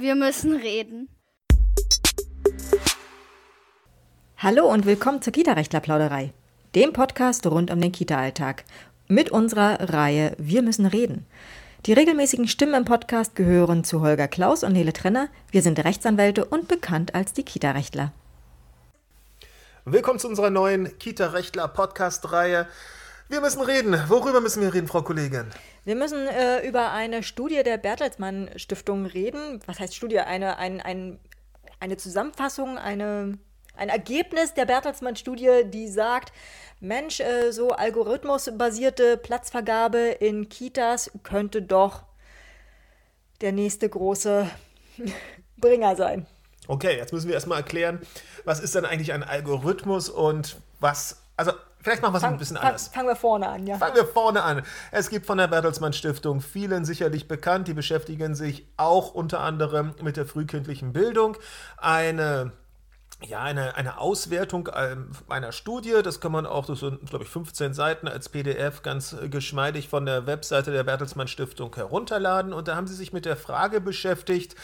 Wir müssen reden. Hallo und willkommen zur Kita-Rechtler-Plauderei, dem Podcast rund um den Kita-Alltag. Mit unserer Reihe Wir müssen reden. Die regelmäßigen Stimmen im Podcast gehören zu Holger Klaus und Nele Trenner. Wir sind Rechtsanwälte und bekannt als die Kita-Rechtler. Willkommen zu unserer neuen Kita-Rechtler-Podcast-Reihe. Wir müssen reden. Worüber müssen wir reden, Frau Kollegin? Wir müssen äh, über eine Studie der Bertelsmann Stiftung reden. Was heißt Studie? Eine, ein, ein, eine Zusammenfassung, eine, ein Ergebnis der Bertelsmann Studie, die sagt, Mensch, äh, so algorithmusbasierte Platzvergabe in Kitas könnte doch der nächste große Bringer sein. Okay, jetzt müssen wir erstmal erklären, was ist denn eigentlich ein Algorithmus und was, also Vielleicht machen wir es ein bisschen fang, anders. Fangen wir vorne an, ja. Fangen wir vorne an. Es gibt von der Bertelsmann Stiftung vielen sicherlich bekannt, die beschäftigen sich auch unter anderem mit der frühkindlichen Bildung. Eine ja, eine, eine Auswertung ähm, einer Studie, das kann man auch, das sind, glaube ich, 15 Seiten als PDF ganz geschmeidig von der Webseite der Bertelsmann Stiftung herunterladen. Und da haben sie sich mit der Frage beschäftigt,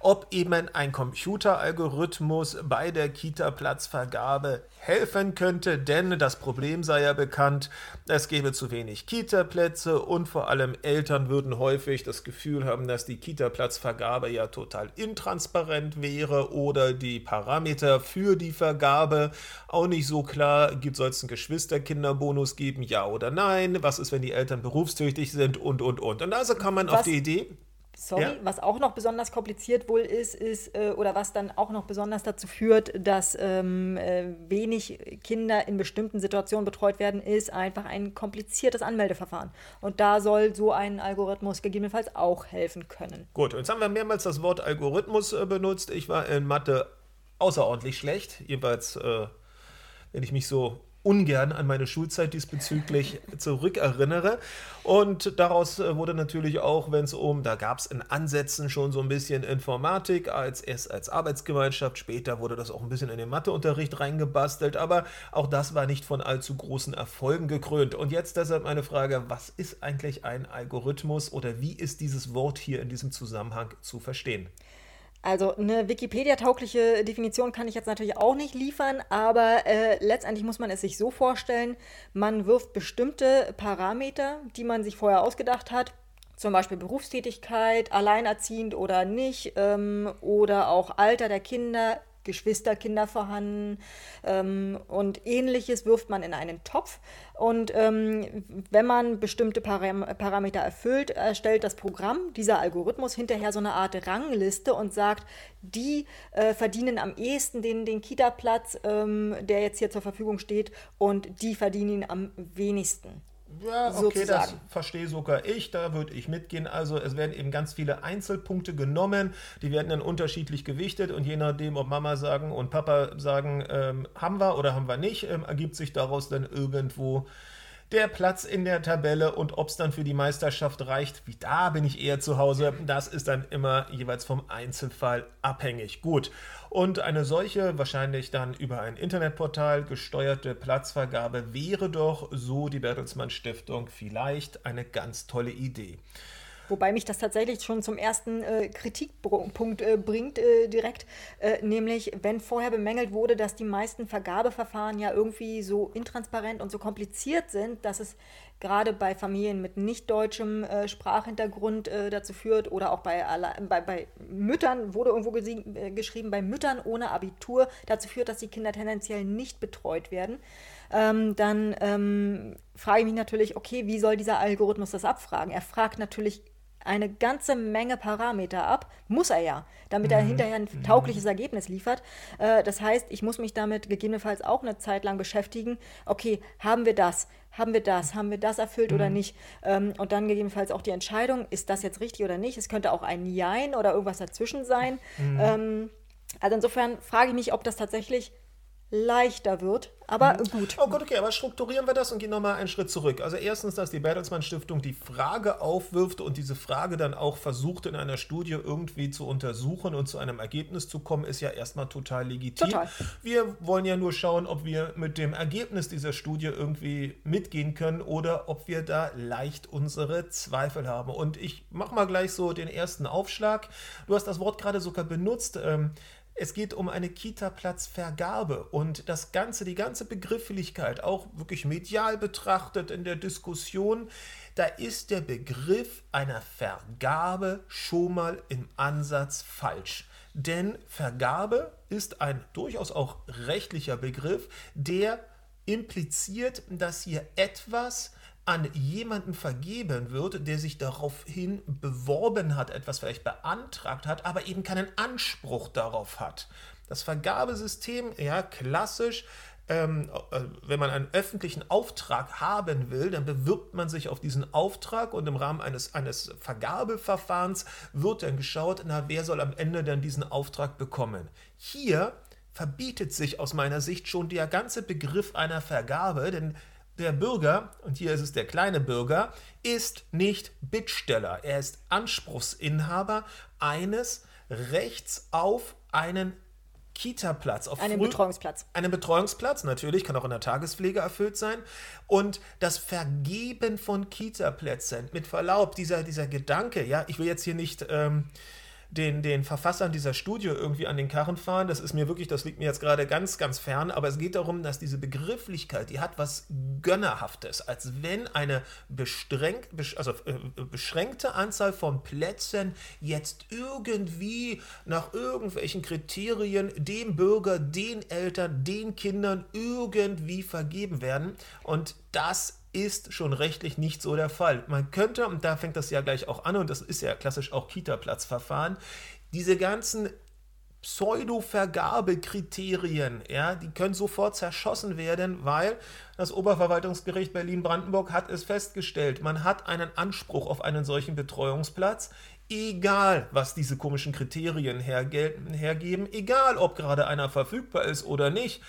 ob eben ein Computeralgorithmus bei der Kita-Platzvergabe helfen könnte, denn das Problem sei ja bekannt, es gäbe zu wenig Kita-Plätze und vor allem Eltern würden häufig das Gefühl haben, dass die Kita-Platzvergabe ja total intransparent wäre oder die Parameter für die Vergabe auch nicht so klar, gibt soll es einen Geschwisterkinderbonus geben, ja oder nein, was ist, wenn die Eltern berufstätig sind und und und. Und also kann man was? auf die Idee sorry, ja. was auch noch besonders kompliziert wohl ist, ist, äh, oder was dann auch noch besonders dazu führt, dass ähm, äh, wenig Kinder in bestimmten Situationen betreut werden, ist einfach ein kompliziertes Anmeldeverfahren. Und da soll so ein Algorithmus gegebenenfalls auch helfen können. Gut, jetzt haben wir mehrmals das Wort Algorithmus äh, benutzt. Ich war in Mathe außerordentlich schlecht, jeweils, äh, wenn ich mich so ungern an meine Schulzeit diesbezüglich zurückerinnere. Und daraus äh, wurde natürlich auch, wenn es um, da gab es in Ansätzen schon so ein bisschen Informatik als als Arbeitsgemeinschaft, später wurde das auch ein bisschen in den Matheunterricht reingebastelt, aber auch das war nicht von allzu großen Erfolgen gekrönt. Und jetzt deshalb meine Frage, was ist eigentlich ein Algorithmus oder wie ist dieses Wort hier in diesem Zusammenhang zu verstehen? Also eine Wikipedia-taugliche Definition kann ich jetzt natürlich auch nicht liefern, aber äh, letztendlich muss man es sich so vorstellen, man wirft bestimmte Parameter, die man sich vorher ausgedacht hat, zum Beispiel Berufstätigkeit, alleinerziehend oder nicht, ähm, oder auch Alter der Kinder Geschwisterkinder vorhanden ähm, und ähnliches wirft man in einen Topf. Und ähm, wenn man bestimmte Param Parameter erfüllt, erstellt das Programm, dieser Algorithmus, hinterher so eine Art Rangliste und sagt, die äh, verdienen am ehesten den, den Kita-Platz, ähm, der jetzt hier zur Verfügung steht, und die verdienen ihn am wenigsten. Ja, okay, sozusagen. das verstehe sogar ich, da würde ich mitgehen. Also es werden eben ganz viele Einzelpunkte genommen, die werden dann unterschiedlich gewichtet und je nachdem, ob Mama sagen und Papa sagen, ähm, haben wir oder haben wir nicht, ähm, ergibt sich daraus dann irgendwo der Platz in der Tabelle und ob es dann für die Meisterschaft reicht, wie da bin ich eher zu Hause, das ist dann immer jeweils vom Einzelfall abhängig. Gut. Und eine solche, wahrscheinlich dann über ein Internetportal gesteuerte Platzvergabe wäre doch, so die Bertelsmann Stiftung, vielleicht eine ganz tolle Idee. Wobei mich das tatsächlich schon zum ersten äh, Kritikpunkt äh, bringt, äh, direkt, äh, nämlich wenn vorher bemängelt wurde, dass die meisten Vergabeverfahren ja irgendwie so intransparent und so kompliziert sind, dass es gerade bei Familien mit nicht deutschem äh, Sprachhintergrund äh, dazu führt oder auch bei, bei, bei Müttern, wurde irgendwo geschrieben, bei Müttern ohne Abitur dazu führt, dass die Kinder tendenziell nicht betreut werden. Ähm, dann ähm, frage ich mich natürlich, okay, wie soll dieser Algorithmus das abfragen? Er fragt natürlich eine ganze Menge Parameter ab. Muss er ja, damit er mhm. hinterher ein mhm. taugliches Ergebnis liefert. Äh, das heißt, ich muss mich damit gegebenenfalls auch eine Zeit lang beschäftigen. Okay, haben wir das? Haben wir das? Haben wir das erfüllt mhm. oder nicht? Ähm, und dann gegebenenfalls auch die Entscheidung, ist das jetzt richtig oder nicht? Es könnte auch ein Jein oder irgendwas dazwischen sein. Mhm. Ähm, also insofern frage ich mich, ob das tatsächlich leichter wird. Aber Mhm. gut. Oh Gott, okay, aber strukturieren wir das und gehen nochmal einen Schritt zurück. Also erstens, dass die Bertelsmann Stiftung die Frage aufwirft und diese Frage dann auch versucht in einer Studie irgendwie zu untersuchen und zu einem Ergebnis zu kommen, ist ja erstmal total legitim. Total. Wir wollen ja nur schauen, ob wir mit dem Ergebnis dieser Studie irgendwie mitgehen können oder ob wir da leicht unsere Zweifel haben. Und ich mache mal gleich so den ersten Aufschlag. Du hast das Wort gerade sogar benutzt. Ähm, es geht um eine Kita-Platzvergabe und das Ganze, die ganze Begrifflichkeit, auch wirklich medial betrachtet in der Diskussion, da ist der Begriff einer Vergabe schon mal im Ansatz falsch. Denn Vergabe ist ein durchaus auch rechtlicher Begriff, der impliziert, dass hier etwas an jemanden vergeben wird, der sich daraufhin beworben hat, etwas vielleicht beantragt hat, aber eben keinen Anspruch darauf hat. Das Vergabesystem, ja, klassisch, ähm, äh, wenn man einen öffentlichen Auftrag haben will, dann bewirbt man sich auf diesen Auftrag und im Rahmen eines, eines Vergabeverfahrens wird dann geschaut, na, wer soll am Ende dann diesen Auftrag bekommen. Hier verbietet sich aus meiner Sicht schon der ganze Begriff einer Vergabe, denn der Bürger, und hier ist es der kleine Bürger, ist nicht Bittsteller. Er ist Anspruchsinhaber eines Rechts auf einen Kita-Platz. Auf Einen Betreuungsplatz. einen Betreuungsplatz, natürlich, kann auch in der Tagespflege erfüllt sein. Und das Vergeben von Kita-Plätzen, mit Verlaub, dieser, dieser Gedanke, ja, ich will jetzt hier nicht ähm, den, den Verfassern dieser Studie irgendwie an den Karren fahren, das ist mir wirklich, das liegt mir jetzt gerade ganz, ganz fern, aber es geht darum, dass diese Begrifflichkeit, die hat was Gönnerhaftes, als wenn eine besch- also, äh, beschränkte Anzahl von Plätzen jetzt irgendwie nach irgendwelchen Kriterien dem Bürger, den Eltern, den Kindern irgendwie vergeben werden. Und das ist schon rechtlich nicht so der Fall. Man könnte, und da fängt das ja gleich auch an, und das ist ja klassisch auch Kita-Platzverfahren, diese ganzen Pseudo-Vergabekriterien, ja, die können sofort zerschossen werden, weil das Oberverwaltungsgericht Berlin-Brandenburg hat es festgestellt, man hat einen Anspruch auf einen solchen Betreuungsplatz, egal was diese komischen Kriterien hergeben, egal ob gerade einer verfügbar ist oder nicht,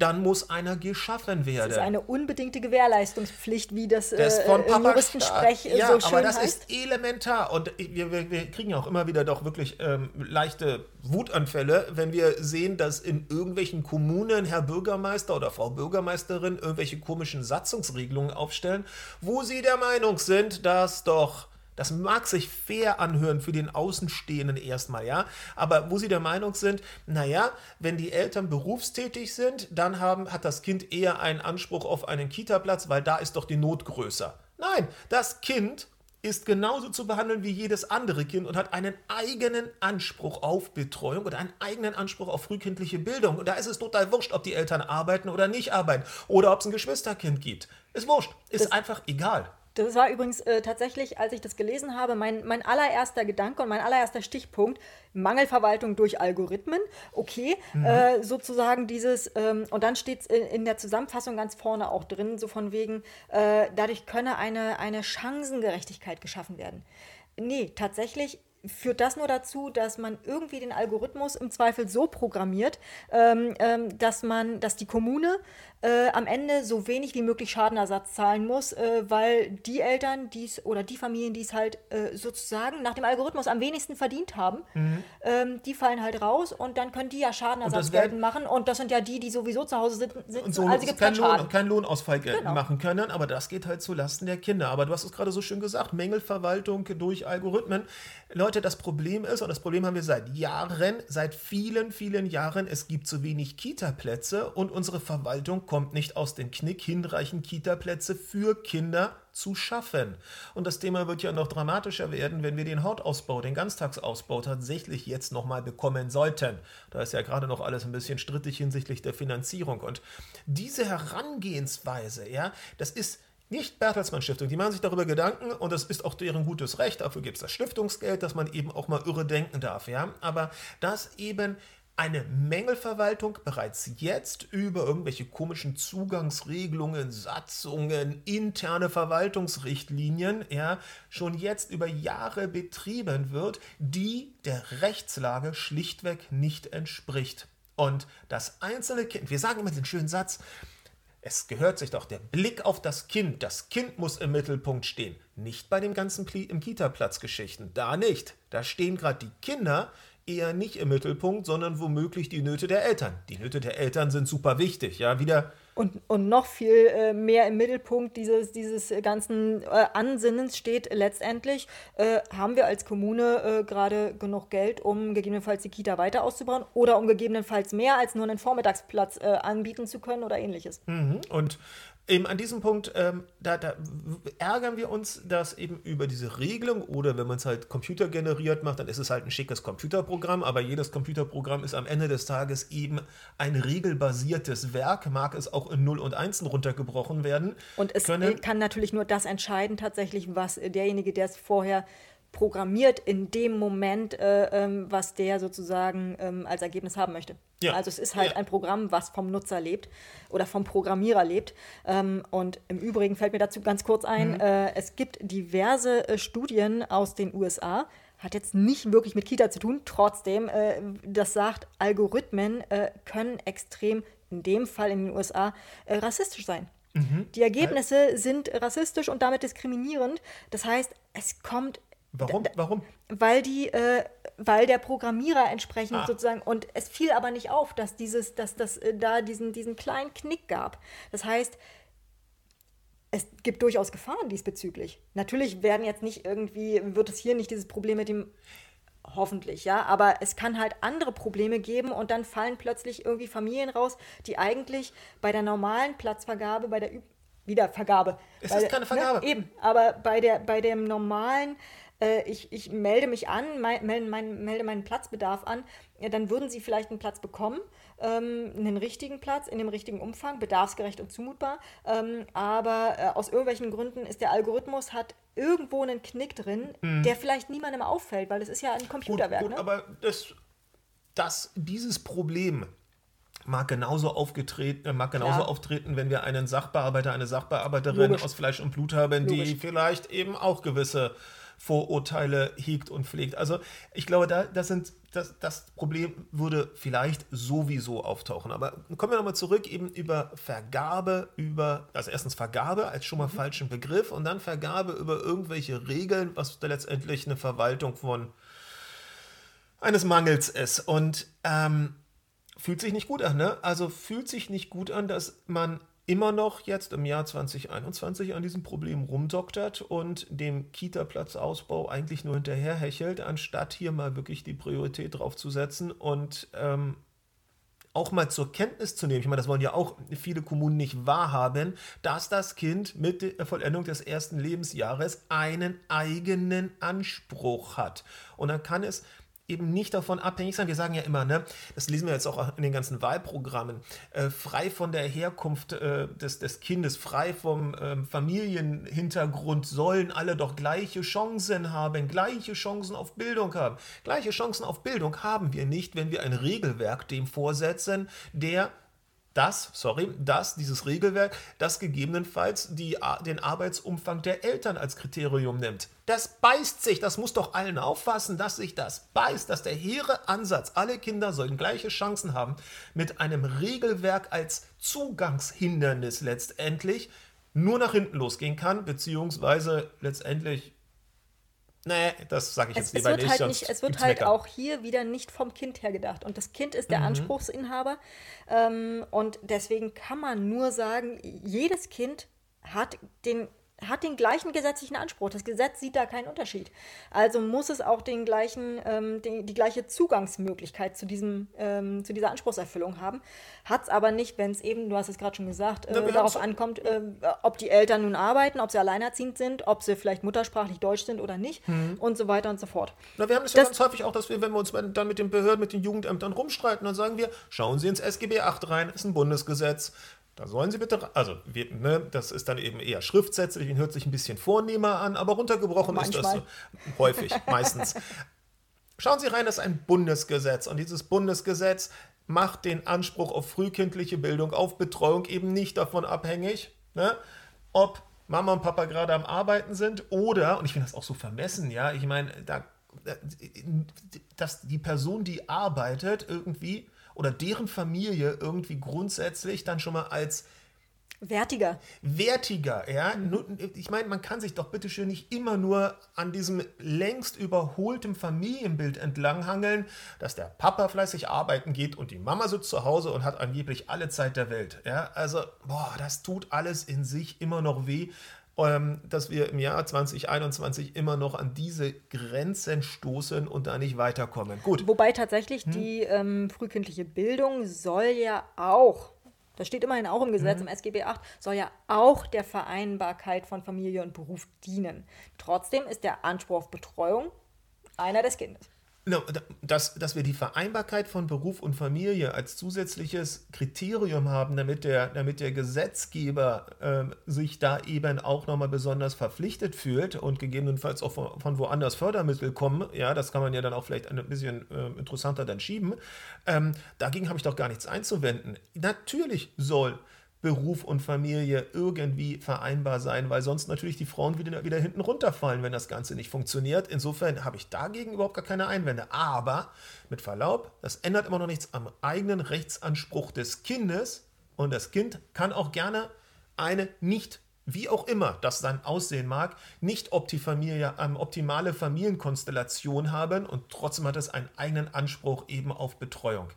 dann muss einer geschaffen werden. Das ist eine unbedingte Gewährleistungspflicht, wie das, Das äh, von Papa Juristensprech ja, so schön aber das heißt. ist elementar und wir, wir, wir kriegen ja auch immer wieder doch wirklich ähm, leichte Wutanfälle, wenn wir sehen, dass in irgendwelchen Kommunen Herr Bürgermeister oder Frau Bürgermeisterin irgendwelche komischen Satzungsregelungen aufstellen, wo sie der Meinung sind, dass doch das mag sich fair anhören für den Außenstehenden erstmal, ja. Aber wo sie der Meinung sind, naja, wenn die Eltern berufstätig sind, dann haben, hat das Kind eher einen Anspruch auf einen Kita-Platz, weil da ist doch die Not größer. Nein, das Kind ist genauso zu behandeln wie jedes andere Kind und hat einen eigenen Anspruch auf Betreuung oder einen eigenen Anspruch auf frühkindliche Bildung. Und da ist es total wurscht, ob die Eltern arbeiten oder nicht arbeiten oder ob es ein Geschwisterkind gibt. Ist wurscht, ist einfach egal. Das war übrigens äh, tatsächlich, als ich das gelesen habe, mein, mein allererster Gedanke und mein allererster Stichpunkt. Mangelverwaltung durch Algorithmen. Okay, Mhm. äh, sozusagen dieses, ähm, und dann steht es in, in der Zusammenfassung ganz vorne auch drin, so von wegen, äh, dadurch könne eine, eine Chancengerechtigkeit geschaffen werden. Nee, tatsächlich führt das nur dazu, dass man irgendwie den Algorithmus im Zweifel so programmiert, ähm, ähm, dass man, dass die Kommune äh, am Ende so wenig wie möglich Schadenersatz zahlen muss, äh, weil die Eltern, die's oder die Familien, die es halt äh, sozusagen nach dem Algorithmus am wenigsten verdient haben, ähm, die fallen halt raus und dann können die ja Schadenersatz Mhm. das werden- geltend machen und das sind ja die, die sowieso zu Hause sitzen, sitzen und so also gibt's keinen Lohn, keinen Lohnausfall geltend Genau. machen können, aber das geht halt zulasten der Kinder. Aber du hast es gerade so schön gesagt, Mängelverwaltung durch Algorithmen. Leute, das Problem ist, und das Problem haben wir seit Jahren, seit vielen, vielen Jahren, es gibt zu wenig Kita-Plätze und unsere Verwaltung kommt nicht aus dem Knick, hinreichend Kita-Plätze für Kinder zu schaffen. Und das Thema wird ja noch dramatischer werden, wenn wir den Hortausbau, den Ganztagsausbau tatsächlich jetzt nochmal bekommen sollten. Da ist ja gerade noch alles ein bisschen strittig hinsichtlich der Finanzierung. Und diese Herangehensweise, ja, das ist nicht Bertelsmann Stiftung, die machen sich darüber Gedanken und das ist auch deren gutes Recht. Dafür gibt es das Stiftungsgeld, dass man eben auch mal irre denken darf, ja. Aber dass eben eine Mängelverwaltung bereits jetzt über irgendwelche komischen Zugangsregelungen, Satzungen, interne Verwaltungsrichtlinien, ja, schon jetzt über Jahre betrieben wird, die der Rechtslage schlichtweg nicht entspricht. Und das einzelne Kind, wir sagen immer den schönen Satz, es gehört sich doch der Blick auf das Kind. Das Kind muss im Mittelpunkt stehen. Nicht bei dem ganzen Pli im Kita-Platz-Geschichten. Da nicht. Da stehen gerade die Kinder eher nicht im Mittelpunkt, sondern womöglich die Nöte der Eltern. Die Nöte der Eltern sind super wichtig. Ja, wieder und, und noch viel äh, mehr im Mittelpunkt dieses, dieses ganzen äh, Ansinnens steht letztendlich, äh, haben wir als Kommune äh, gerade genug Geld, um gegebenenfalls die Kita weiter auszubauen oder um gegebenenfalls mehr als nur einen Vormittagsplatz äh, anbieten zu können oder ähnliches. Mhm. Und eben an diesem Punkt, ähm, da, da, ärgern wir uns, dass eben über diese Regelung oder wenn man es halt computergeneriert macht, dann ist es halt ein schickes Computerprogramm, aber jedes Computerprogramm ist am Ende des Tages eben ein regelbasiertes Werk, mag es auch in 0 und 1 runtergebrochen werden. Und es können. kann natürlich nur das entscheiden, tatsächlich, was derjenige, der es vorher programmiert in dem Moment, äh, ähm, was der sozusagen ähm, als Ergebnis haben möchte. Ja. Also es ist halt ja. ein Programm, was vom Nutzer lebt oder vom Programmierer lebt. Ähm, und im Übrigen fällt mir dazu ganz kurz ein, mhm. äh, es gibt diverse äh, Studien aus den USA, hat jetzt nicht wirklich mit Kita zu tun, trotzdem, äh, das sagt, Algorithmen äh, können extrem, in dem Fall in den USA, äh, rassistisch sein. Mhm. Die Ergebnisse sind rassistisch und damit diskriminierend. Das heißt, es kommt Warum? Warum? Weil die, äh, weil der Programmierer entsprechend ah. sozusagen und es fiel aber nicht auf, dass dieses, dass das äh, da diesen, diesen kleinen Knick gab. Das heißt, es gibt durchaus Gefahren diesbezüglich. Natürlich werden jetzt nicht irgendwie, wird es hier nicht dieses Problem mit dem hoffentlich, ja, aber es kann halt andere Probleme geben und dann fallen plötzlich irgendwie Familien raus, die eigentlich bei der normalen Platzvergabe, bei der Wiedervergabe. Es ist keine Vergabe. Ne, eben, aber bei der bei dem normalen äh, ich, ich melde mich an, mein, melde, mein, melde meinen Platzbedarf an, ja, dann würden sie vielleicht einen Platz bekommen, ähm, einen richtigen Platz in dem richtigen Umfang, bedarfsgerecht und zumutbar. Ähm, aber äh, aus irgendwelchen Gründen ist der Algorithmus hat irgendwo einen Knick drin, mhm. der vielleicht niemandem auffällt, weil es ist ja ein Computerwerk. Gut, gut, ne? aber das, das, dieses Problem mag genauso aufgetreten, äh, mag genauso Klar. auftreten, wenn wir einen Sachbearbeiter, eine Sachbearbeiterin Logisch. aus Fleisch und Blut haben, Logisch. die vielleicht eben auch gewisse Vorurteile hegt und pflegt. Also ich glaube, da, das, sind, das, das Problem würde vielleicht sowieso auftauchen. Aber kommen wir nochmal zurück eben über Vergabe, über, also erstens Vergabe als schon mal mhm. falschen Begriff und dann Vergabe über irgendwelche Regeln, was da letztendlich eine Verwaltung von eines Mangels ist. Und ähm, fühlt sich nicht gut an, ne? Also fühlt sich nicht gut an, dass man immer noch jetzt im Jahr 2021 an diesem Problem rumdoktert und dem Kita-Platzausbau eigentlich nur hinterherhechelt, anstatt hier mal wirklich die Priorität drauf zu setzen und ähm, auch mal zur Kenntnis zu nehmen, ich meine, das wollen ja auch viele Kommunen nicht wahrhaben, dass das Kind mit der Vollendung des ersten Lebensjahres einen eigenen Anspruch hat. Und dann kann es eben nicht davon abhängig sein. Wir sagen ja immer, ne, das lesen wir jetzt auch in den ganzen Wahlprogrammen, äh, frei von der Herkunft äh, des, des Kindes, frei vom äh, Familienhintergrund sollen alle doch gleiche Chancen haben, gleiche Chancen auf Bildung haben. Gleiche Chancen auf Bildung haben wir nicht, wenn wir ein Regelwerk dem vorsetzen, der das, sorry, das, dieses Regelwerk, das gegebenenfalls die, den Arbeitsumfang der Eltern als Kriterium nimmt. Das beißt sich, das muss doch allen auffassen, dass sich das beißt, dass der hehre Ansatz, alle Kinder sollen gleiche Chancen haben, mit einem Regelwerk als Zugangshindernis letztendlich nur nach hinten losgehen kann, beziehungsweise letztendlich Nee, das sage ich jetzt es, lieber es wird nicht. Halt nicht es wird halt Mecker. auch hier wieder nicht vom Kind her gedacht. Und das Kind ist der mhm. Anspruchsinhaber. Ähm, und deswegen kann man nur sagen, jedes Kind hat den hat den gleichen gesetzlichen Anspruch. Das Gesetz sieht da keinen Unterschied. Also muss es auch den gleichen, ähm, die, die, gleiche Zugangsmöglichkeit zu, diesem, ähm, zu dieser Anspruchserfüllung haben. Hat es aber nicht, wenn es eben, du hast es gerade schon gesagt, äh, Na, darauf ankommt, äh, ob die Eltern nun arbeiten, ob sie alleinerziehend sind, ob sie vielleicht muttersprachlich deutsch sind oder nicht mhm. und so weiter und so fort. Na, wir haben das, das ja ganz häufig auch, dass wir, wenn wir uns dann mit den Behörden, mit den Jugendämtern rumstreiten, dann sagen wir, schauen Sie ins SGB 8 rein, ist ein Bundesgesetz. Da sollen Sie bitte, also wir, ne, das ist dann eben eher schriftsätzlich und hört sich ein bisschen vornehmer an, aber runtergebrochen Manchmal. ist das so. häufig, meistens. Schauen Sie rein, das ist ein Bundesgesetz und dieses Bundesgesetz macht den Anspruch auf frühkindliche Bildung, auf Betreuung eben nicht davon abhängig, ne, ob Mama und Papa gerade am Arbeiten sind oder, und ich finde das auch so vermessen, ja, ich meine, da, dass die Person, die arbeitet, irgendwie oder deren Familie irgendwie grundsätzlich dann schon mal als Wertiger. Wertiger, ja. Mhm. Ich meine, man kann sich doch bitte schön nicht immer nur an diesem längst überholten Familienbild entlanghangeln, dass der Papa fleißig arbeiten geht und die Mama sitzt zu Hause und hat angeblich alle Zeit der Welt. Ja, also, boah, das tut alles in sich immer noch weh dass wir im Jahr 2021 immer noch an diese Grenzen stoßen und da nicht weiterkommen. Gut. Wobei tatsächlich hm? die ähm, frühkindliche Bildung soll ja auch das steht immerhin auch im Gesetz, mhm. im SGB 8, soll ja auch der Vereinbarkeit von Familie und Beruf dienen. Trotzdem ist der Anspruch auf Betreuung einer des Kindes. Dass, dass wir die Vereinbarkeit von Beruf und Familie als zusätzliches Kriterium haben, damit der, damit der Gesetzgeber äh, sich da eben auch nochmal besonders verpflichtet fühlt und gegebenenfalls auch von, von, woanders Fördermittel kommen, ja, das kann man ja dann auch vielleicht ein bisschen äh, interessanter dann schieben. Ähm, dagegen habe ich doch gar nichts einzuwenden. Natürlich soll Beruf und Familie irgendwie vereinbar sein, weil sonst natürlich die Frauen wieder, wieder hinten runterfallen, wenn das Ganze nicht funktioniert. Insofern habe ich dagegen überhaupt gar keine Einwände. Aber mit Verlaub, das ändert immer noch nichts am eigenen Rechtsanspruch des Kindes. Und das Kind kann auch gerne eine nicht wie auch immer das dann aussehen mag, nicht Familie, ähm, optimale Familienkonstellation haben und trotzdem hat es einen eigenen Anspruch eben auf Betreuung.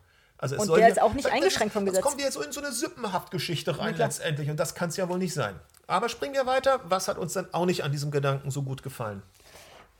Also und der ist auch nicht eingeschränkt vom Gesetz. Jetzt kommt jetzt so in so eine Sippenhaftgeschichte rein ja, letztendlich und das kann es ja wohl nicht sein. Aber springen wir weiter. Was hat uns dann auch nicht an diesem Gedanken so gut gefallen?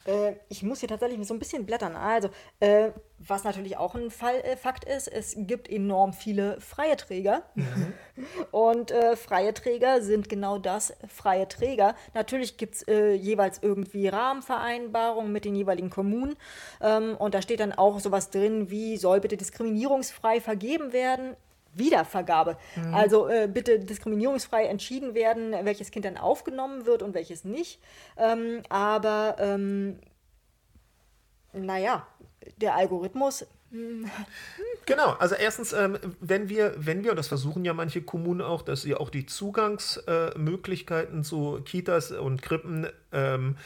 Äh, ich muss hier tatsächlich so ein bisschen blättern. Also, äh, was natürlich auch ein Fall, äh, Fakt ist, es gibt enorm viele freie Träger. Mhm. Und äh, freie Träger sind genau das, freie Träger. Natürlich gibt es äh, jeweils irgendwie Rahmenvereinbarungen mit den jeweiligen Kommunen. Ähm, und da steht dann auch sowas drin, wie soll bitte diskriminierungsfrei vergeben werden. Wiedervergabe. Mhm. Also äh, bitte diskriminierungsfrei entschieden werden, welches Kind dann aufgenommen wird und welches nicht. Ähm, aber ähm, naja, der Algorithmus. Hm. Genau, also erstens, ähm, wenn wir, wenn wir, und das versuchen ja manche Kommunen auch, dass sie auch die Zugangsmöglichkeiten äh, zu Kitas und Krippen ähm,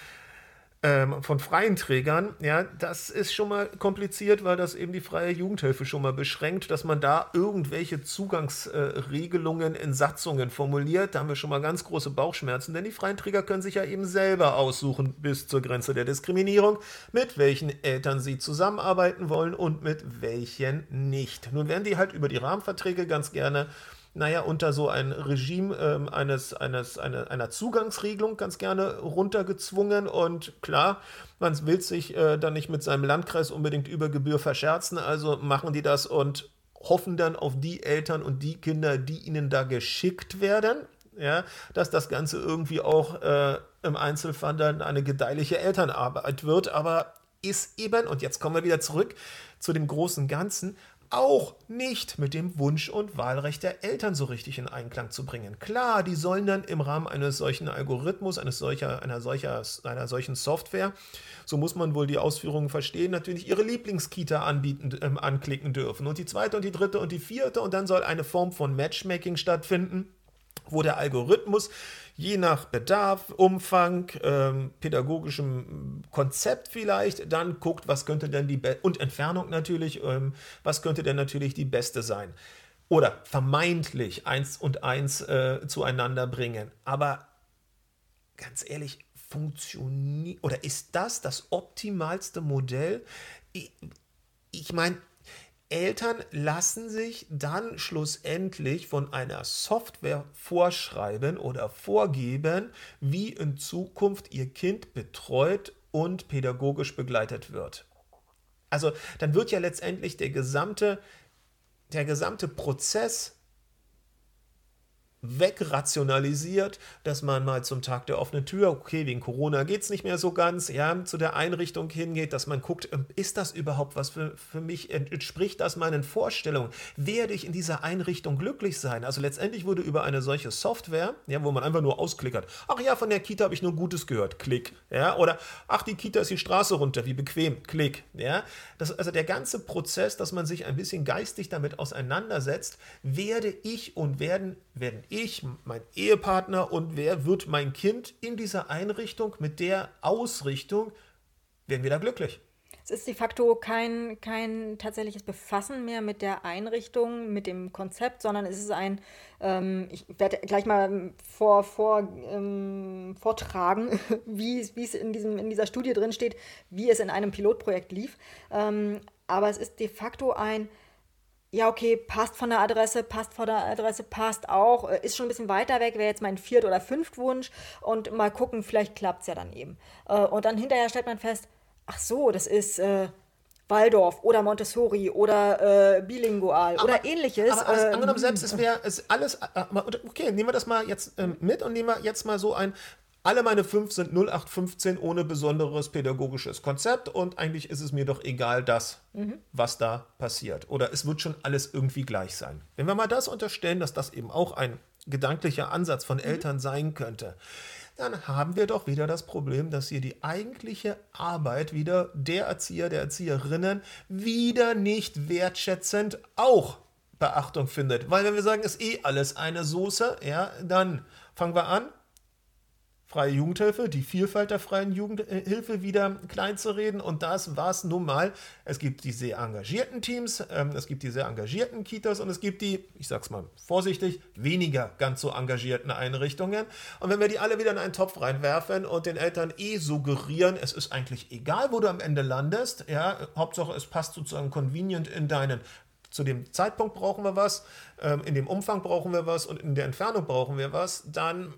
ähm, von freien Trägern, ja, das ist schon mal kompliziert, weil das eben die freie Jugendhilfe schon mal beschränkt, dass man da irgendwelche Zugangsregelungen äh, in Satzungen formuliert. Da haben wir schon mal ganz große Bauchschmerzen, denn die freien Träger können sich ja eben selber aussuchen bis zur Grenze der Diskriminierung, mit welchen Eltern sie zusammenarbeiten wollen und mit welchen nicht. Nun werden die halt über die Rahmenverträge ganz gerne naja, unter so ein Regime ähm, eines, eines, eine, einer Zugangsregelung ganz gerne runtergezwungen. Und klar, man will sich äh, dann nicht mit seinem Landkreis unbedingt über Gebühr verscherzen, also machen die das und hoffen dann auf die Eltern und die Kinder, die ihnen da geschickt werden. Ja, dass das Ganze irgendwie auch äh, im Einzelfall dann eine gedeihliche Elternarbeit wird, aber ist eben, und jetzt kommen wir wieder zurück zu dem großen Ganzen, auch nicht mit dem Wunsch und Wahlrecht der Eltern so richtig in Einklang zu bringen. Klar, die sollen dann im Rahmen eines solchen Algorithmus, eines solcher, einer, solcher, einer solchen Software, so muss man wohl die Ausführungen verstehen, natürlich ihre Lieblingskita anbieten, ähm, anklicken dürfen. Und die zweite und die dritte und die vierte und dann soll eine Form von Matchmaking stattfinden, wo der Algorithmus je nach Bedarf, Umfang, ähm, pädagogischem Konzept vielleicht, dann guckt, was könnte denn die Be und Entfernung natürlich, ähm, was könnte denn natürlich die beste sein. Oder vermeintlich eins und eins äh, zueinander bringen. Aber ganz ehrlich, funktioniert oder ist das das optimalste Modell? Ich, ich meine, Eltern lassen sich dann schlussendlich von einer Software vorschreiben oder vorgeben, wie in Zukunft ihr Kind betreut und pädagogisch begleitet wird. Also dann wird ja letztendlich der gesamte, der gesamte Prozess wegrationalisiert, dass man mal zum Tag der offenen Tür, okay, wegen Corona geht es nicht mehr so ganz, ja, zu der Einrichtung hingeht, dass man guckt, ähm, ist das überhaupt was für, für mich, entspricht das meinen Vorstellungen? Werde ich in dieser Einrichtung glücklich sein? Also letztendlich wurde über eine solche Software, ja, wo man einfach nur ausklickert, ach ja, von der Kita habe ich nur Gutes gehört, klick, ja, oder ach, die Kita ist die Straße runter, wie bequem, klick, ja. Das, also der ganze Prozess, dass man sich ein bisschen geistig damit auseinandersetzt, werde ich und werden, werden ich, mein Ehepartner und wer wird mein Kind in dieser Einrichtung mit der Ausrichtung, werden wir da glücklich. Es ist de facto kein, kein tatsächliches Befassen mehr mit der Einrichtung, mit dem Konzept, sondern es ist ein, ähm, ich werde gleich mal vor, vor, ähm, vortragen, wie es in, in dieser Studie drin steht, wie es in einem Pilotprojekt lief. Ähm, aber es ist de facto ein, ja, okay, passt von der Adresse, passt von der Adresse, passt auch, äh, ist schon ein bisschen weiter weg, wäre jetzt mein Viert- oder Fünftwunsch und mal gucken, vielleicht klappt es ja dann eben. Äh, und dann hinterher stellt man fest, ach so, das ist äh, Waldorf oder Montessori oder äh, bilingual aber, oder ähnliches. Aber alles, ähm, angenommen selbst, es wäre alles, äh, okay, nehmen wir das mal jetzt ähm, mit und nehmen wir jetzt mal so ein, alle meine fünf sind 0815 ohne besonderes pädagogisches Konzept und eigentlich ist es mir doch egal das, mhm. was da passiert. Oder es wird schon alles irgendwie gleich sein. Wenn wir mal das unterstellen, dass das eben auch ein gedanklicher Ansatz von mhm. Eltern sein könnte, dann haben wir doch wieder das Problem, dass hier die eigentliche Arbeit wieder der Erzieher, der Erzieherinnen wieder nicht wertschätzend auch Beachtung findet. Weil wenn wir sagen, ist eh alles eine Soße, ja, dann fangen wir an, freie Jugendhilfe, die Vielfalt der freien Jugendhilfe wieder klein zu reden. Und das war es nun mal. Es gibt die sehr engagierten Teams, ähm, es gibt die sehr engagierten Kitas und es gibt die, ich sag's mal vorsichtig, weniger ganz so engagierten Einrichtungen. Und wenn wir die alle wieder in einen Topf reinwerfen und den Eltern eh suggerieren, es ist eigentlich egal, wo du am Ende landest, ja, Hauptsache es passt sozusagen convenient in deinen zu dem Zeitpunkt brauchen wir was, ähm, in dem Umfang brauchen wir was und in der Entfernung brauchen wir was, dann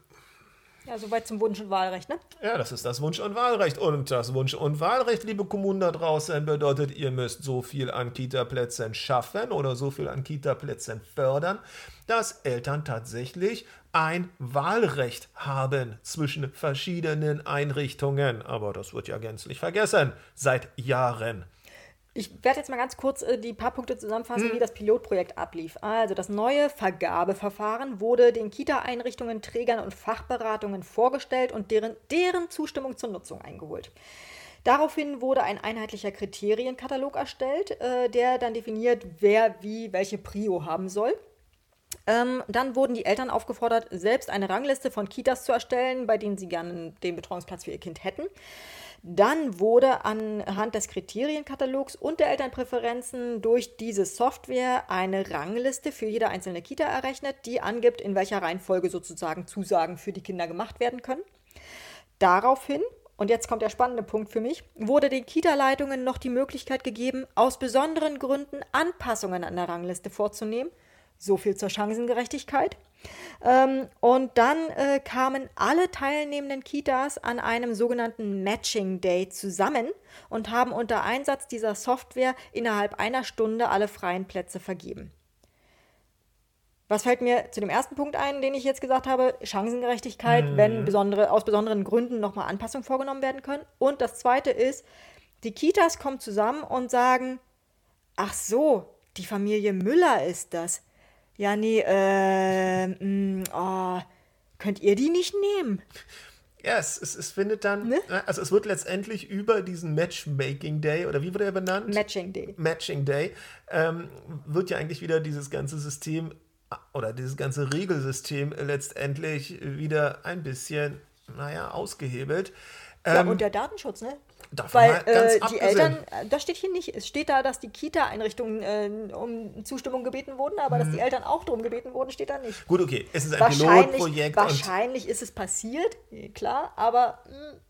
ja, soweit zum Wunsch- und Wahlrecht, ne? Ja, das ist das Wunsch- und Wahlrecht. Und das Wunsch- und Wahlrecht, liebe Kommunen da draußen, bedeutet, ihr müsst so viel an Kita-Plätzen schaffen oder so viel an Kita-Plätzen fördern, dass Eltern tatsächlich ein Wahlrecht haben zwischen verschiedenen Einrichtungen. Aber das wird ja gänzlich vergessen seit Jahren. Ich werde jetzt mal ganz kurz äh, die paar Punkte zusammenfassen, hm. wie das Pilotprojekt ablief. Also das neue Vergabeverfahren wurde den Kita-Einrichtungen, Trägern und Fachberatungen vorgestellt und deren, deren Zustimmung zur Nutzung eingeholt. Daraufhin wurde ein einheitlicher Kriterienkatalog erstellt, äh, der dann definiert, wer wie welche Prio haben soll. Ähm, dann wurden die Eltern aufgefordert, selbst eine Rangliste von Kitas zu erstellen, bei denen sie gerne den Betreuungsplatz für ihr Kind hätten. Dann wurde anhand des Kriterienkatalogs und der Elternpräferenzen durch diese Software eine Rangliste für jede einzelne Kita errechnet, die angibt, in welcher Reihenfolge sozusagen Zusagen für die Kinder gemacht werden können. Daraufhin und jetzt kommt der spannende Punkt für mich, wurde den Kita-Leitungen noch die Möglichkeit gegeben, aus besonderen Gründen Anpassungen an der Rangliste vorzunehmen. So viel zur Chancengerechtigkeit. Ähm, und dann äh, kamen alle teilnehmenden Kitas an einem sogenannten Matching Day zusammen und haben unter Einsatz dieser Software innerhalb einer Stunde alle freien Plätze vergeben. Was fällt mir zu dem ersten Punkt ein, den ich jetzt gesagt habe? Chancengerechtigkeit, mhm. wenn besondere, aus besonderen Gründen nochmal Anpassungen vorgenommen werden können. Und das zweite ist, die Kitas kommen zusammen und sagen, ach so, die Familie Müller ist das ja, nee, äh, mh, mm, oh, könnt ihr die nicht nehmen? Ja, es, es, es findet dann, ne? also es wird letztendlich über diesen Matchmaking Day, oder wie wurde er benannt? Matching Day. Matching Day, ähm, wird ja eigentlich wieder dieses ganze System oder dieses ganze Regelsystem letztendlich wieder ein bisschen, naja, ausgehebelt. Ja, ähm, und der Datenschutz, ne? Davon Weil äh, die Eltern, äh, das steht hier nicht, es steht da, dass die Kita-Einrichtungen äh, um Zustimmung gebeten wurden, aber mhm. dass die Eltern auch darum gebeten wurden, steht da nicht. Gut, okay, es ist ein wahrscheinlich, Pilotprojekt. Wahrscheinlich ist es passiert, klar, aber mh, hm,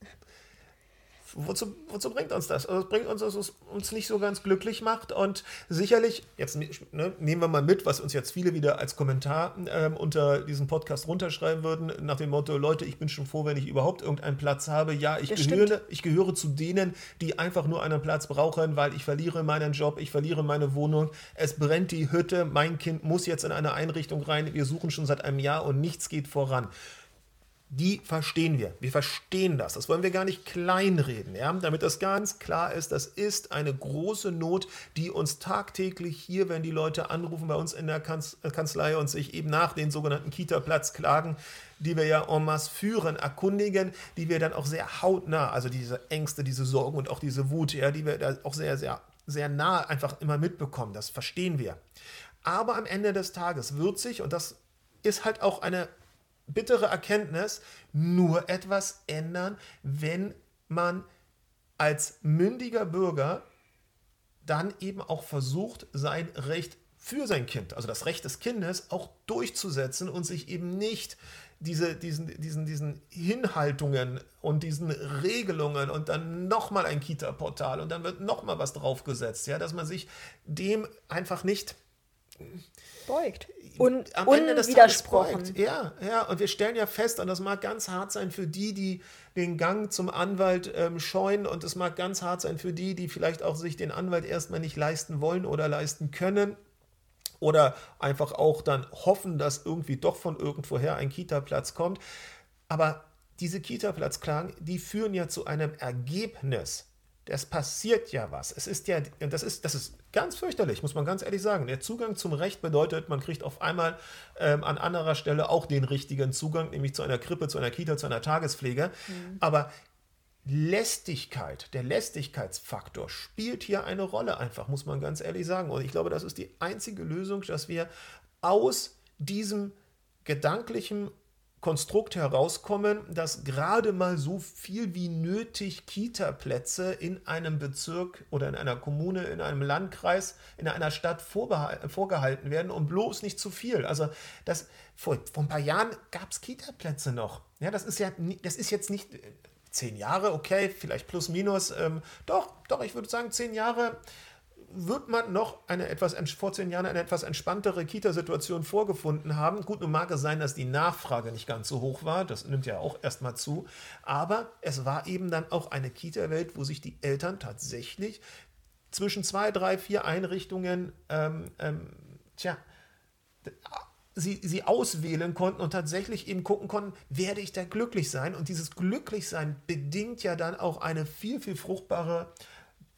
wozu, wozu bringt uns das? Also es bringt uns, dass es uns nicht so ganz glücklich macht. Und sicherlich, jetzt ne, nehmen wir mal mit, was uns jetzt viele wieder als Kommentar ähm, unter diesem Podcast runterschreiben würden, nach dem Motto, Leute, ich bin schon froh, wenn ich überhaupt irgendeinen Platz habe. Ja, ich, gehöre, ich gehöre zu denen, die einfach nur einen Platz brauchen, weil ich verliere meinen Job, ich verliere meine Wohnung, es brennt die Hütte, mein Kind muss jetzt in eine Einrichtung rein, wir suchen schon seit einem Jahr und nichts geht voran die verstehen wir. Wir verstehen das. Das wollen wir gar nicht kleinreden, ja? damit das ganz klar ist. Das ist eine große Not, die uns tagtäglich hier, wenn die Leute anrufen bei uns in der Kanzlei und sich eben nach den sogenannten Kita-Platz klagen, die wir ja en masse führen, erkundigen, die wir dann auch sehr hautnah, also diese Ängste, diese Sorgen und auch diese Wut, ja, die wir da auch sehr, sehr, sehr nah einfach immer mitbekommen. Das verstehen wir. Aber am Ende des Tages wird sich, und das ist halt auch eine bittere Erkenntnis, nur etwas ändern, wenn man als mündiger Bürger dann eben auch versucht, sein Recht für sein Kind, also das Recht des Kindes, auch durchzusetzen und sich eben nicht diese, diesen, diesen, diesen Hinhaltungen und diesen Regelungen und dann nochmal ein Kita-Portal und dann wird nochmal was draufgesetzt, ja, dass man sich dem einfach nicht beugt. Und am Ende des Tages beugt. Ja, ja, und wir stellen ja fest, und das mag ganz hart sein für die, die den Gang zum Anwalt ähm, scheuen und es mag ganz hart sein für die, die vielleicht auch sich den Anwalt erstmal nicht leisten wollen oder leisten können oder einfach auch dann hoffen, dass irgendwie doch von irgendwoher ein Kita-Platz kommt. Aber diese Kita-Platzklagen, die führen ja zu einem Ergebnis. Es passiert ja was. Es ist ja, das ist, das ist ganz fürchterlich, muss man ganz ehrlich sagen. Der Zugang zum Recht bedeutet, man kriegt auf einmal ähm, an anderer Stelle auch den richtigen Zugang, nämlich zu einer Krippe, zu einer Kita, zu einer Tagespflege. Mhm. Aber Lästigkeit, der Lästigkeitsfaktor spielt hier eine Rolle, einfach, muss man ganz ehrlich sagen. Und ich glaube, das ist die einzige Lösung, dass wir aus diesem gedanklichen Konstrukt herauskommen, dass gerade mal so viel wie nötig Kita-Plätze in einem Bezirk oder in einer Kommune, in einem Landkreis, in einer Stadt vorgehalten werden und bloß nicht zu viel. Also das, vor, vor ein paar Jahren gab es Kita-Plätze noch. Ja, das ist ja das ist jetzt nicht zehn Jahre, okay, vielleicht plus minus. Ähm, doch, doch, ich würde sagen, zehn Jahre wird man noch eine etwas, vor zehn Jahren eine etwas entspanntere Kita-Situation vorgefunden haben. Gut, nun mag es sein, dass die Nachfrage nicht ganz so hoch war, das nimmt ja auch erstmal zu, aber es war eben dann auch eine Kita-Welt, wo sich die Eltern tatsächlich zwischen zwei, drei, vier Einrichtungen, ähm, ähm, tja, sie, sie auswählen konnten und tatsächlich eben gucken konnten, werde ich da glücklich sein? Und dieses Glücklichsein bedingt ja dann auch eine viel, viel fruchtbare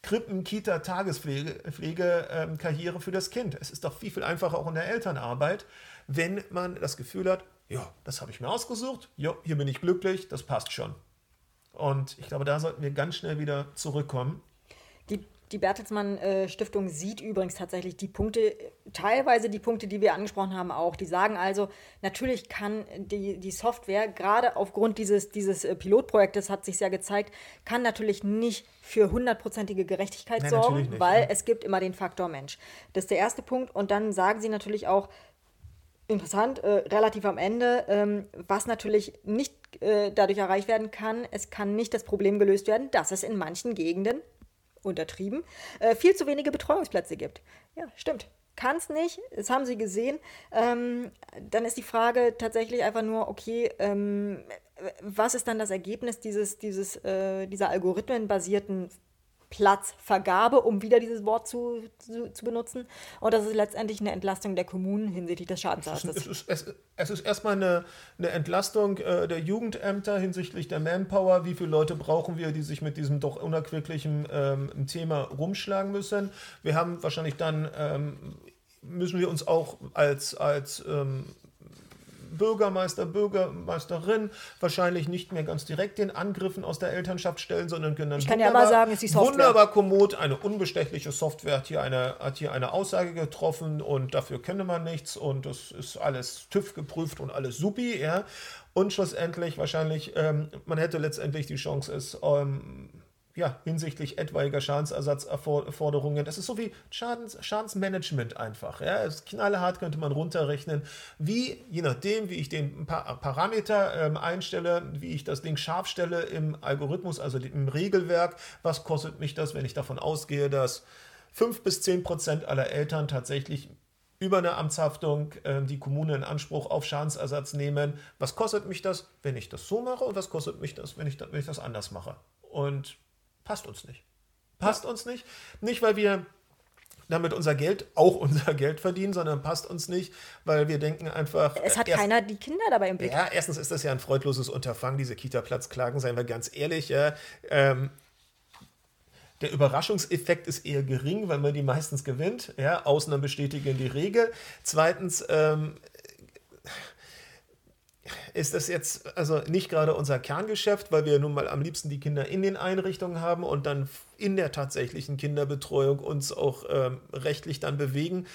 Krippen, Kita, Tagespflege-Karriere ähm, für das Kind. Es ist doch viel, viel einfacher auch in der Elternarbeit, wenn man das Gefühl hat, ja, das habe ich mir ausgesucht, ja, hier bin ich glücklich, das passt schon. Und ich glaube, da sollten wir ganz schnell wieder zurückkommen. Die die Bertelsmann äh, Stiftung sieht übrigens tatsächlich die Punkte, teilweise die Punkte, die wir angesprochen haben, auch. Die sagen also, natürlich kann die, die Software, gerade aufgrund dieses, dieses äh, Pilotprojektes hat sich ja gezeigt, kann natürlich nicht für hundertprozentige Gerechtigkeit Nein, sorgen, nicht, weil ja. es gibt immer den Faktor Mensch. Das ist der erste Punkt. Und dann sagen sie natürlich auch, interessant, äh, relativ am Ende, ähm, was natürlich nicht äh, dadurch erreicht werden kann, es kann nicht das Problem gelöst werden, dass es in manchen Gegenden untertrieben, äh, viel zu wenige Betreuungsplätze gibt. Ja, stimmt. Kann es nicht, das haben sie gesehen. Ähm, dann ist die Frage tatsächlich einfach nur, okay, ähm, was ist dann das Ergebnis dieses, dieses, äh, dieser algorithmenbasierten Platzvergabe, um wieder dieses Wort zu, zu, zu, benutzen. Und das ist letztendlich eine Entlastung der Kommunen hinsichtlich des Schadensersatzes. Es ist, es, es ist erstmal eine, eine Entlastung äh, der Jugendämter hinsichtlich der Manpower. Wie viele Leute brauchen wir, die sich mit diesem doch unerquicklichen ähm, Thema rumschlagen müssen? Wir haben wahrscheinlich dann, ähm, müssen wir uns auch als, als ähm, Bürgermeister, Bürgermeisterin wahrscheinlich nicht mehr ganz direkt den Angriffen aus der Elternschaft stellen, sondern können dann ich kann ja mal sagen, ist die Software. Wunderbar kommod, eine unbestechliche Software hat hier, eine, hat hier eine Aussage getroffen und dafür kenne man nichts und das ist alles TÜV geprüft und alles supi, ja. Und schlussendlich wahrscheinlich, ähm, man hätte letztendlich die Chance, es ähm, ja, hinsichtlich etwaiger Schadensersatzforderungen. Das ist so wie Schadens, Schadensmanagement einfach. Ja. Das knallhart könnte man runterrechnen, wie, je nachdem, wie ich den pa Parameter ähm, einstelle, wie ich das Ding scharf stelle im Algorithmus, also im Regelwerk, was kostet mich das, wenn ich davon ausgehe, dass 5 bis 10 Prozent aller Eltern tatsächlich über eine Amtshaftung äh, die Kommune in Anspruch auf Schadensersatz nehmen. Was kostet mich das, wenn ich das so mache und was kostet mich das, wenn ich, wenn ich das anders mache? Und passt uns nicht. Passt uns nicht. Nicht, weil wir damit unser Geld, auch unser Geld verdienen, sondern passt uns nicht, weil wir denken einfach. Es hat erst, keiner die Kinder dabei im Blick. Ja, erstens ist das ja ein freudloses Unterfangen, diese Kita-Platzklagen, seien wir ganz ehrlich. Ja, ähm, der Überraschungseffekt ist eher gering, weil man die meistens gewinnt. Ja, Ausnahmen bestätigen die Regel. Zweitens, ähm, ist das jetzt also nicht gerade unser Kerngeschäft, weil wir nun mal am liebsten die Kinder in den Einrichtungen haben und dann in der tatsächlichen Kinderbetreuung uns auch ähm, rechtlich dann bewegen.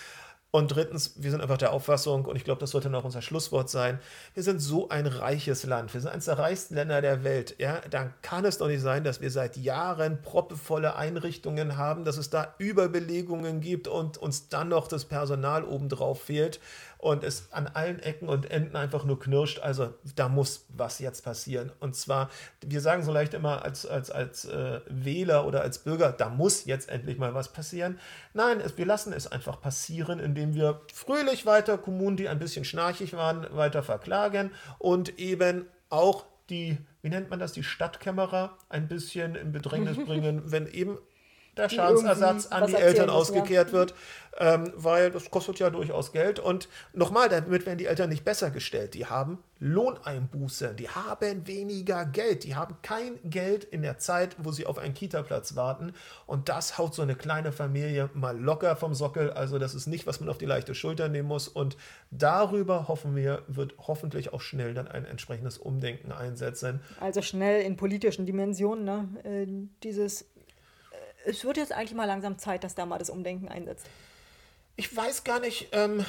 Und drittens, wir sind einfach der Auffassung, und ich glaube, das sollte noch unser Schlusswort sein, wir sind so ein reiches Land, wir sind eines der reichsten Länder der Welt. Ja? Dann kann es doch nicht sein, dass wir seit Jahren proppevolle Einrichtungen haben, dass es da Überbelegungen gibt und uns dann noch das Personal obendrauf fehlt und es an allen Ecken und Enden einfach nur knirscht. Also da muss was jetzt passieren. Und zwar, wir sagen so leicht immer als, als, als äh, Wähler oder als Bürger, da muss jetzt endlich mal was passieren. Nein, es, wir lassen es einfach passieren, indem wir fröhlich weiter Kommunen, die ein bisschen schnarchig waren, weiter verklagen und eben auch die, wie nennt man das, die Stadtkämmerer ein bisschen in Bedrängnis bringen, wenn eben der Schadensersatz an die Eltern ausgekehrt ja. wird, ähm, weil das kostet ja durchaus Geld. Und nochmal, damit werden die Eltern nicht besser gestellt. Die haben Lohneinbuße, die haben weniger Geld, die haben kein Geld in der Zeit, wo sie auf einen Kita-Platz warten. Und das haut so eine kleine Familie mal locker vom Sockel. Also das ist nicht, was man auf die leichte Schulter nehmen muss. Und darüber hoffen wir, wird hoffentlich auch schnell dann ein entsprechendes Umdenken einsetzen. Also schnell in politischen Dimensionen, ne? Äh, dieses es wird jetzt eigentlich mal langsam Zeit, dass da mal das Umdenken einsetzt. Ich weiß gar nicht, ähm,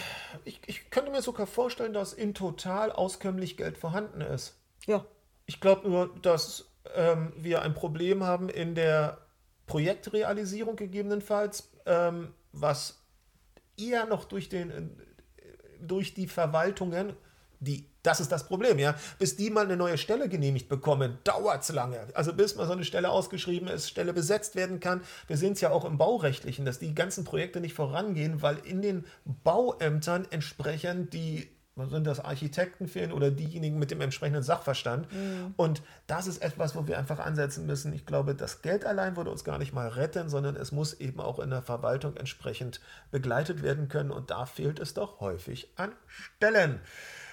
ich, ich könnte mir sogar vorstellen, dass in total auskömmlich Geld vorhanden ist. Ja. Ich glaube nur, dass ähm, wir ein Problem haben in der Projektrealisierung gegebenenfalls, ähm, was eher noch durch, den, durch die Verwaltungen die, das ist das Problem, ja. Bis die mal eine neue Stelle genehmigt bekommen, dauert es lange. Also bis mal so eine Stelle ausgeschrieben ist, Stelle besetzt werden kann. Wir sehen es ja auch im Baurechtlichen, dass die ganzen Projekte nicht vorangehen, weil in den Bauämtern entsprechend die sind das Architekten fehlen oder diejenigen mit dem entsprechenden Sachverstand. Mhm. Und das ist etwas, wo wir einfach ansetzen müssen. Ich glaube, das Geld allein würde uns gar nicht mal retten, sondern es muss eben auch in der Verwaltung entsprechend begleitet werden können. Und da fehlt es doch häufig an Stellen.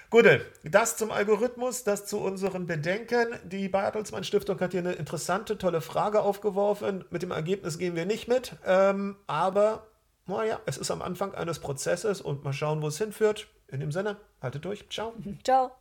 Gut, das zum Algorithmus, das zu unseren Bedenken. Die Bertelsmann Stiftung hat hier eine interessante, tolle Frage aufgeworfen. Mit dem Ergebnis gehen wir nicht mit, ähm, aber naja, es ist am Anfang eines Prozesses und mal schauen, wo es hinführt. In dem Sinne, haltet durch. Ciao. Ciao.